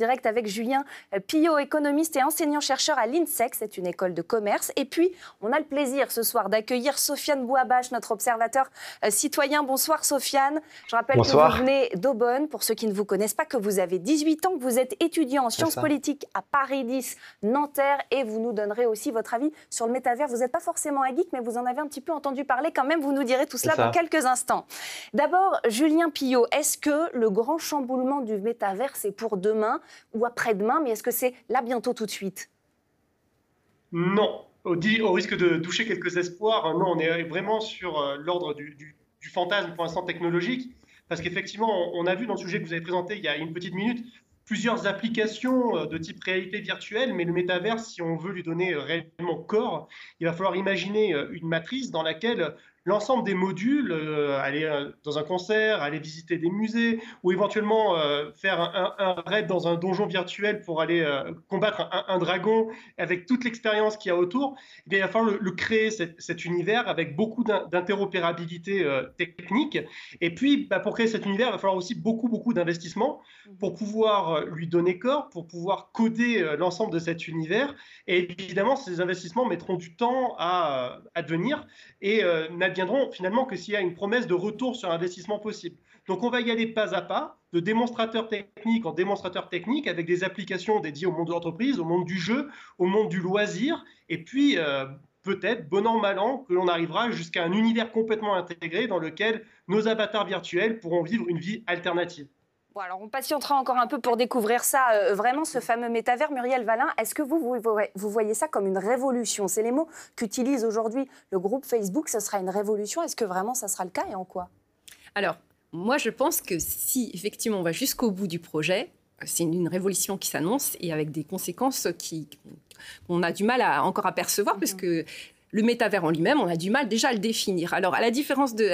direct avec Julien euh, Pillot, économiste et enseignant-chercheur à l'INSEC, c'est une école de commerce. Et puis, on a le plaisir ce soir d'accueillir Sofiane Bouabache, notre observateur euh, citoyen. Bonsoir Sofiane. Je rappelle que vous venez d'Aubonne, pour ceux qui ne vous connaissent pas, que vous avez 18 ans, que vous êtes étudiant en sciences politiques à Paris 10, Nanterre, et vous nous donnerez aussi votre avis sur le métavers. Vous n'êtes pas forcément un geek, mais vous en avez un petit peu entendu parler quand même. Vous nous direz tout cela dans quelques instants. D'abord, Julien Pillot, est-ce que le grand chamboulement du métavers, c'est pour demain? Ou après-demain, mais est-ce que c'est là bientôt tout de suite? Non. Au, risque de doucher quelques espoirs, hein, non, on est vraiment sur euh, l'ordre du, fantasme pour l'instant technologique, parce qu'effectivement, on, a vu dans le sujet que vous avez présenté il y a une petite minute plusieurs applications euh, de type réalité virtuelle, mais le métavers, si on veut lui donner euh, réellement corps, il va falloir imaginer une matrice dans laquelle l'ensemble des modules, euh, aller euh, dans un concert, aller visiter des musées, ou éventuellement euh, faire un, raid dans un donjon virtuel pour aller combattre un, dragon avec toute l'expérience qu'il y a autour, eh il va falloir le, créer cet, univers avec beaucoup d'interopérabilité technique. Et puis, bah, pour créer cet univers, il va falloir aussi beaucoup, beaucoup d'investissement pour pouvoir lui donner corps, pour pouvoir coder l'ensemble de cet univers. Et évidemment, ces investissements mettront du temps à, à devenir et n'adviendront finalement que s'il y a une promesse de retour sur investissement possible. Donc on va y aller pas à pas, de démonstrateur technique en démonstrateur technique, avec des applications dédiées au monde de l'entreprise, au monde du jeu, au monde du loisir, et puis euh, peut-être, bon an, mal an, que l'on arrivera jusqu'à un univers complètement intégré dans lequel nos avatars virtuels pourront vivre une vie alternative. Alors on patientera encore un peu pour découvrir ça, euh, vraiment ce fameux métavers. Muriel Valin, est-ce que vous, vous, voyez ça comme une révolution? C'est les mots qu'utilise aujourd'hui le groupe Facebook. Ce sera une révolution. Est-ce que vraiment ça sera le cas et en quoi? Alors, moi je pense que si effectivement on va jusqu'au bout du projet, c'est une, révolution qui s'annonce et avec des conséquences qui qu'on a du mal à encore à percevoir, parce mhm. que le métavers en lui-même, on a du mal déjà à le définir. Alors, à la différence de,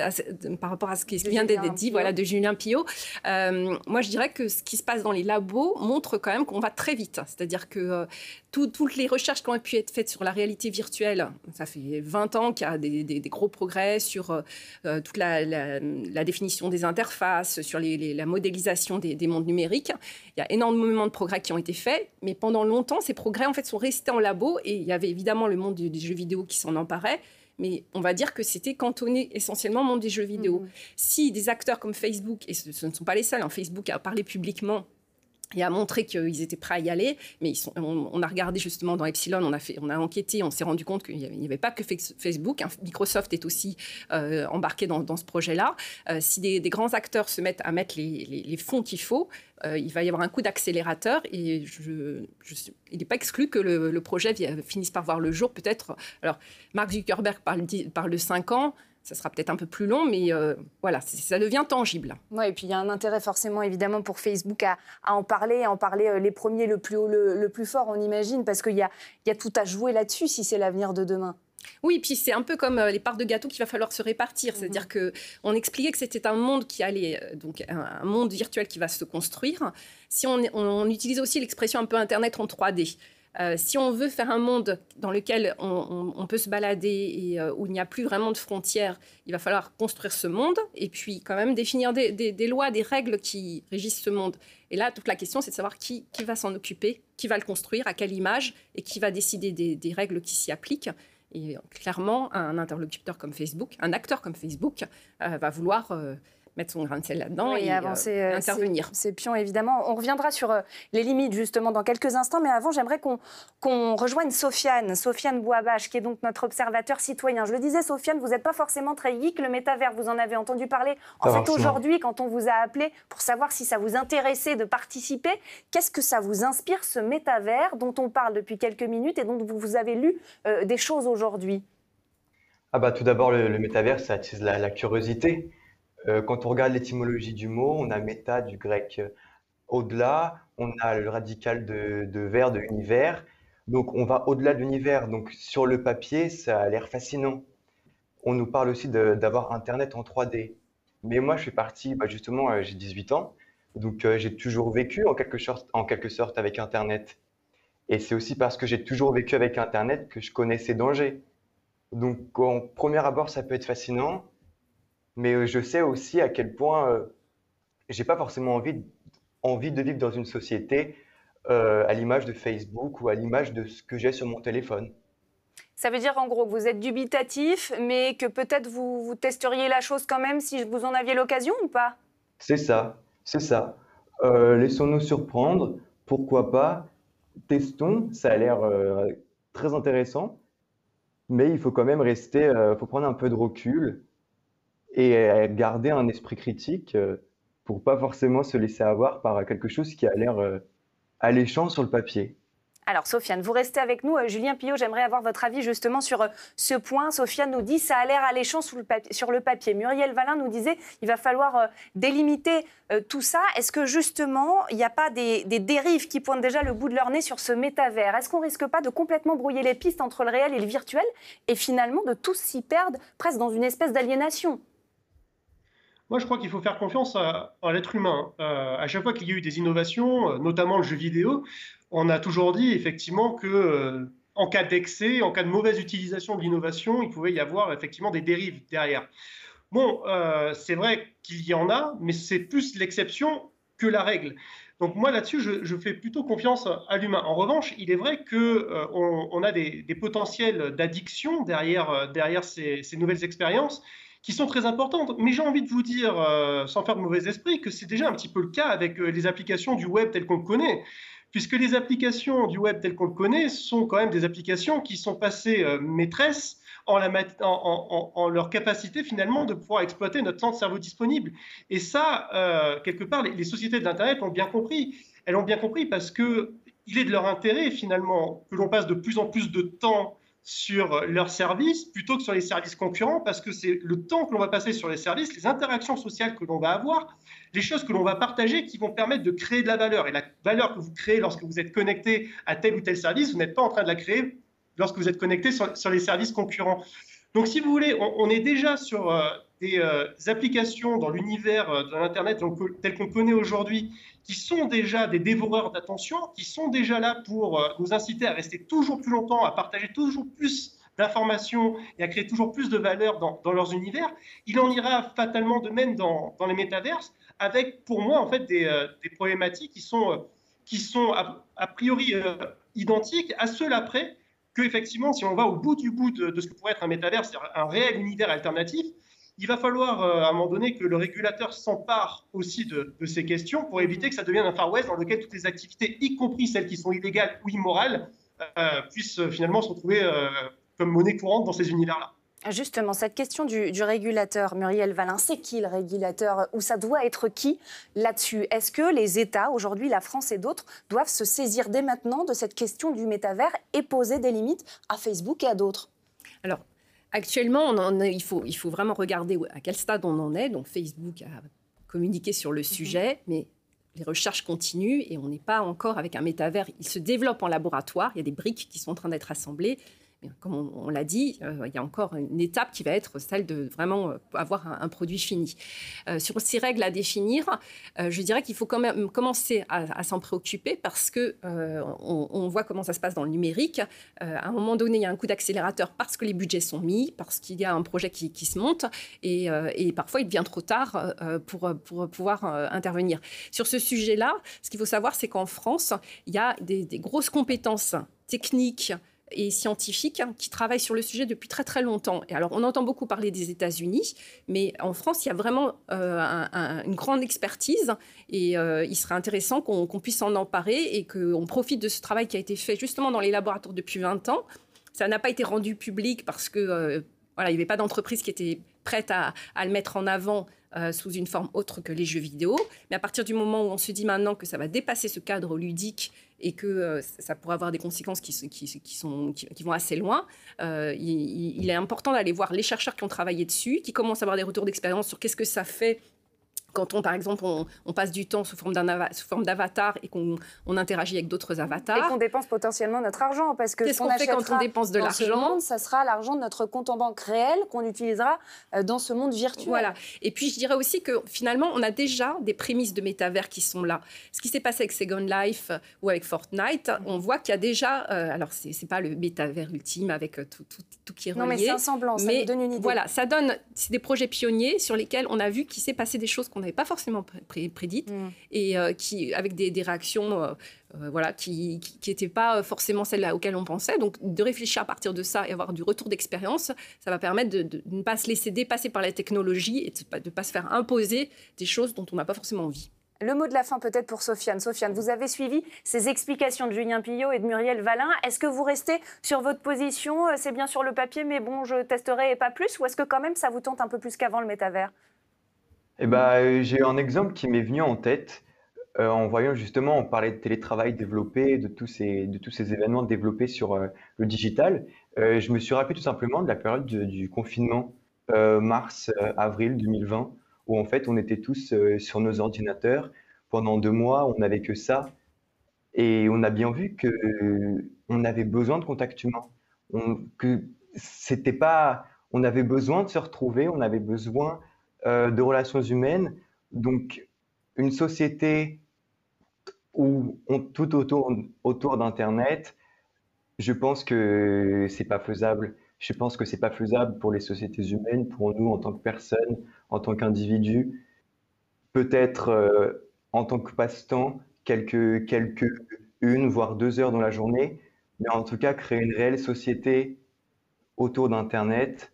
par rapport à ce qui vient d'être dit, voilà, de Julien Pillot, euh, moi je dirais que ce qui se passe dans les labos montre quand même qu'on va très vite. C'est-à-dire que euh, toutes les recherches qui ont pu être faites sur la réalité virtuelle, ça fait 20 ans qu'il y a des, gros progrès sur euh, toute la, définition des interfaces, sur la modélisation des, des, mondes numériques. Il y a énormément de progrès qui ont été faits, mais pendant longtemps, ces progrès en fait sont restés en labo et il y avait évidemment le monde des jeux vidéo qui s'en emparait mais on va dire que c'était cantonné essentiellement au monde des jeux vidéo. Mm-hmm. Si des acteurs comme Facebook, et ce, ne sont pas les seuls, hein, Facebook a parlé publiquement et a montré qu'ils étaient prêts à y aller. Mais on, a regardé justement dans Epsilon, on a, enquêté, on s'est rendu compte qu'il n'y avait, pas que Facebook. Hein. Microsoft est aussi euh, embarqué dans, ce projet-là. Euh, si des, grands acteurs se mettent à mettre les, fonds qu'il faut, euh, il va y avoir un coup d'accélérateur et il n'est pas exclu que le, projet finisse par voir le jour peut-être. Alors, Mark Zuckerberg parle, parle de 5 ans ça sera peut-être un peu plus long, mais euh, voilà, ça devient tangible. Oui, et puis il y a un intérêt forcément, évidemment, pour Facebook à, en parler, à en parler euh, les premiers, le plus haut, le, plus fort, on imagine, parce qu'il y a, y a tout à jouer là-dessus si c'est l'avenir de demain. Oui, puis c'est un peu comme euh, les parts de gâteau qu'il va falloir se répartir. Mhm. C'est-à-dire que on expliquait que c'était un monde qui allait, donc un, monde virtuel qui va se construire. Si on, on utilise aussi l'expression un peu Internet en 3D. Euh, si on veut faire un monde dans lequel on, peut se balader et euh, où il n'y a plus vraiment de frontières, il va falloir construire ce monde et puis quand même définir des, lois, des règles qui régissent ce monde. Et là, toute la question, c'est de savoir qui, va s'en occuper, qui va le construire, à quelle image et qui va décider des, règles qui s'y appliquent. Et clairement, un interlocuteur comme Facebook, un acteur comme Facebook, euh, va vouloir mettre son grain de sel là-dedans et, avancer, euh, euh, intervenir. C'est pion, évidemment. On reviendra sur euh, les limites, justement, dans quelques instants. Mais avant, j'aimerais qu'on rejoigne Sofiane, Sofiane Bouabache, qui est donc notre observateur citoyen. Je le disais, Sofiane, vous n'êtes pas forcément très geek. Le métavers, vous en avez entendu parler. En fait, aujourd'hui, quand on vous a appelé pour savoir si ça vous intéressait de participer, qu'est-ce que ça vous inspire, ce métavers dont on parle depuis quelques minutes et dont vous avez lu des choses aujourd'hui? Ah bah, Tout d'abord, le, métavers, ça attise la curiosité. Euh, quand on regarde l'étymologie du mot, on a méta du grec euh, au-delà, on a le radical de, de de univers. Donc on va au-delà de l'univers. Donc sur le papier, ça a l'air fascinant. On nous parle aussi d'avoir Internet en 3D. Mais moi, je suis parti, bah, justement, euh, j'ai 18 ans, donc j'ai toujours vécu en quelque, sorte, en quelque sorte avec Internet. Et c'est aussi parce que j'ai toujours vécu avec Internet que je connais ses dangers. Donc en premier abord, ça peut être fascinant, mais euh, je sais aussi à quel point euh, j'ai pas forcément envie, envie de vivre dans une société à l'image de Facebook ou à l'image de ce que j'ai sur mon téléphone. Ça veut dire en gros que vous êtes dubitatif, mais que peut-être vous, vous testeriez la chose quand même si vous en aviez l'occasion ou pas? C'est ça, c'est ça. Euh, laissons-nous surprendre, pourquoi pas, testons, ça a l'air euh, très intéressant, mais il faut quand même rester, il euh, faut prendre un peu de recul et garder un esprit critique pour pas forcément se laisser avoir par quelque chose qui a l'air alléchant sur le papier. Alors, Sofiane, vous restez avec nous. Euh, Julien Pillot, j'aimerais avoir votre avis justement sur euh, ce point. Sofiane nous dit ça a l'air alléchant sur le, papier, Muriel Valin nous disait il va falloir euh, délimiter tout ça. Est-ce que justement, il n'y a pas des, des, dérives qui pointent déjà le bout de leur nez sur ce métavers? Est-ce qu'on risque pas de complètement brouiller les pistes entre le réel et le virtuel et finalement de tous s'y perdre presque dans une espèce d'aliénation? Moi, je crois qu'il faut faire confiance à, l'être humain. à chaque fois qu'il y a eu des innovations, notamment le jeu vidéo, on a toujours dit effectivement que euh, en cas d'excès, en cas de mauvaise utilisation de l'innovation, il pouvait y avoir effectivement des dérives derrière. Bon, euh, c'est vrai qu'il y en a, mais c'est plus l'exception que la règle. Donc moi là-dessus, je, fais plutôt confiance à l'humain. En revanche, il est vrai qu'on euh, on a des, potentiels d'addiction derrière ces, nouvelles expériences qui sont très importantes. Mais j'ai envie de vous dire, sans faire de mauvais esprit, que c'est déjà un petit peu le cas avec les applications du web telles qu'on le connaît puisque les applications du web telles qu'on le connaît sont quand même des applications qui sont passées euh, maîtresses en, leur capacité finalement de pouvoir exploiter notre temps de cerveau disponible. Et ça, euh, quelque part, les, sociétés de l'Internet ont bien compris. Elles ont bien compris parce que il est de leur intérêt finalement que l'on passe de plus en plus de temps sur leurs services plutôt que sur les services concurrents parce que c'est le temps que l'on va passer sur les services, les interactions sociales que l'on va avoir des choses que l'on va partager qui vont permettre de créer de la valeur. Et la valeur que vous créez lorsque vous êtes connecté à tel ou tel service, vous n'êtes pas en train de la créer lorsque vous êtes connecté sur, les services concurrents. Donc, si vous voulez, on, est déjà sur euh, des euh, applications dans l'univers euh, de l'Internet tel qu'on connaît aujourd'hui, qui sont déjà des dévoreurs d'attention, qui sont déjà là pour nous inciter à rester toujours plus longtemps, à partager toujours plus d'informations et à créer toujours plus de valeur dans, leurs univers. Il en ira fatalement de même dans, les métaverses avec pour moi en fait des, euh, problématiques qui sont, euh, qui sont a, priori euh, identiques à ceux-là près que effectivement si on va au bout du bout de, ce que pourrait être un métavers, c'est-à-dire un réel univers alternatif, il va falloir à un moment donné que le régulateur s'empare aussi de, ces questions pour éviter que ça devienne un Far West dans lequel toutes les activités, y compris celles qui sont illégales ou immorales, puissent finalement se retrouver comme monnaie courante dans ces univers-là. Justement, cette question du, régulateur, Muriel Valin, c'est qui le régulateur Ou ça doit être qui là-dessus? Est-ce que les États, aujourd'hui la France et d'autres, doivent se saisir dès maintenant de cette question du métavers et poser des limites à Facebook et à d'autres? Alors, actuellement, il, faut, il faut vraiment regarder à quel stade on en est. Donc, Facebook a communiqué sur le mhm. sujet, mais les recherches continuent et on n'est pas encore avec un métavers. Il se développe en laboratoire, il y a des briques qui sont en train d'être assemblées comme on, l'a dit, euh, il y a encore une étape qui va être celle de vraiment euh, avoir un, produit fini. Euh, sur ces règles à définir, je dirais qu'il faut quand même commencer à, s'en préoccuper parce que on, voit comment ça se passe dans le numérique. à un moment donné, il y a un coup d'accélérateur parce que les budgets sont mis, parce qu'il y a un projet qui, se monte et, parfois il devient trop tard pour, pouvoir intervenir. Sur ce sujet-là, ce qu'il faut savoir, c'est qu'en France, il y a des grosses compétences techniques, et scientifiques hein, qui travaillent sur le sujet depuis très très longtemps. Et alors, on entend beaucoup parler des États-Unis, mais en France, il y a vraiment euh, une grande expertise et euh, il serait intéressant qu'on puisse en emparer et qu'on profite de ce travail qui a été fait justement dans les laboratoires depuis 20 ans. Ça n'a pas été rendu public parce que euh, voilà, il n'y avait pas d'entreprise qui était prête à, le mettre en avant sous une forme autre que les jeux vidéo. Mais à partir du moment où on se dit maintenant que ça va dépasser ce cadre ludique et que euh, ça pourrait avoir des conséquences qui, qui, sont, qui, vont assez loin, euh, il, est important d'aller voir les chercheurs qui ont travaillé dessus, qui commencent à avoir des retours d'expérience sur qu'est-ce que ça fait quand on, par exemple, on, passe du temps sous forme d'avatar et qu'on on interagit avec d'autres avatars. Et qu'on dépense potentiellement notre argent. Parce que qu'est-ce qu'on fait quand on dépense de l'argent Ça sera l'argent de notre compte en banque réel qu'on utilisera euh, dans ce monde virtuel. Voilà. Et puis, je dirais aussi que finalement, on a déjà des prémices de métavers qui sont là. Ce qui s'est passé avec Second Life euh, ou avec Fortnite, on voit qu'il y a déjà. Euh, alors, c'est n'est pas le métavers ultime avec tout, tout, tout, qui est relié. Non, mais c'est un semblant, ça donne une idée. Voilà, ça donne. C'est des projets pionniers sur lesquels on a vu qu'il s'est passé des choses qu'on n'avait pas forcément prédites Mm. et euh, qui, avec des, des réactions euh, euh, voilà, qui n'étaient pas forcément celles auxquelles on pensait. Donc, de réfléchir à partir de ça et avoir du retour d'expérience, ça va permettre de, de- de ne pas se laisser dépasser par la technologie et de ne pas, se faire imposer des choses dont on n'a pas forcément envie. Le mot de la fin peut-être pour Sofiane. Sofiane, vous avez suivi ces explications de Julien Pillot et de Muriel Valin. Est-ce que vous restez sur votre position? C'est bien sur le papier, mais bon, je testerai et pas plus Ou est-ce que quand même ça vous tente un peu plus qu'avant le métavers? Eh ben, euh, j'ai un exemple qui m'est venu en tête euh, en voyant justement, on parlait de télétravail développé, de tous ces, de tous ces événements développés sur euh, le digital. Je me suis rappelé tout simplement de la période de- du confinement euh, mars-avril 2020, où en fait on était tous sur nos ordinateurs. Pendant deux mois, on n'avait que ça, et on a bien vu que euh, on avait besoin de contact humain, que pas, on avait besoin de se retrouver, on avait besoin euh, de relations humaines. Donc, une société où tout autour, d'Internet, je pense que c'est pas faisable. Je pense que c'est pas faisable pour les sociétés humaines, pour nous en tant que personnes, en tant qu'individus. Peut-être euh, en tant que passe-temps, quelques, quelques une, voire deux heures dans la journée, mais en tout cas créer une réelle société autour d'Internet.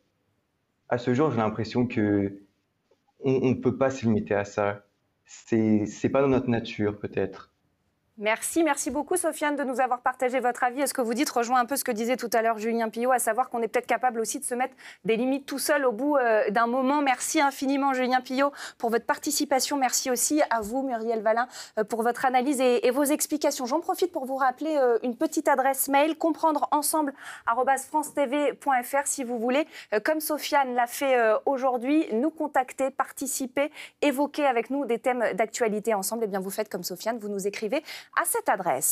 À ce jour, j'ai l'impression que on ne peut pas se limiter à ça. C'est, pas dans notre nature, peut-être. Merci, merci beaucoup Sofiane de nous avoir partagé votre avis. Est-ce que vous dites rejoint un peu ce que disait tout à l'heure Julien Pillot, à savoir qu'on est peut-être capable aussi de se mettre des limites tout seul au bout euh, d'un moment. Merci infiniment Julien Pillot pour votre participation. Merci aussi à vous Muriel Valin euh, pour votre analyse et, et vos explications. J'en profite pour vous rappeler euh, une petite adresse mail comprendre ensemble si vous voulez, comme Sofiane l'a fait aujourd'hui, nous contacter, participer, évoquer avec nous des thèmes d'actualité ensemble. Eh bien vous faites comme Sofiane, vous nous écrivez à cette adresse.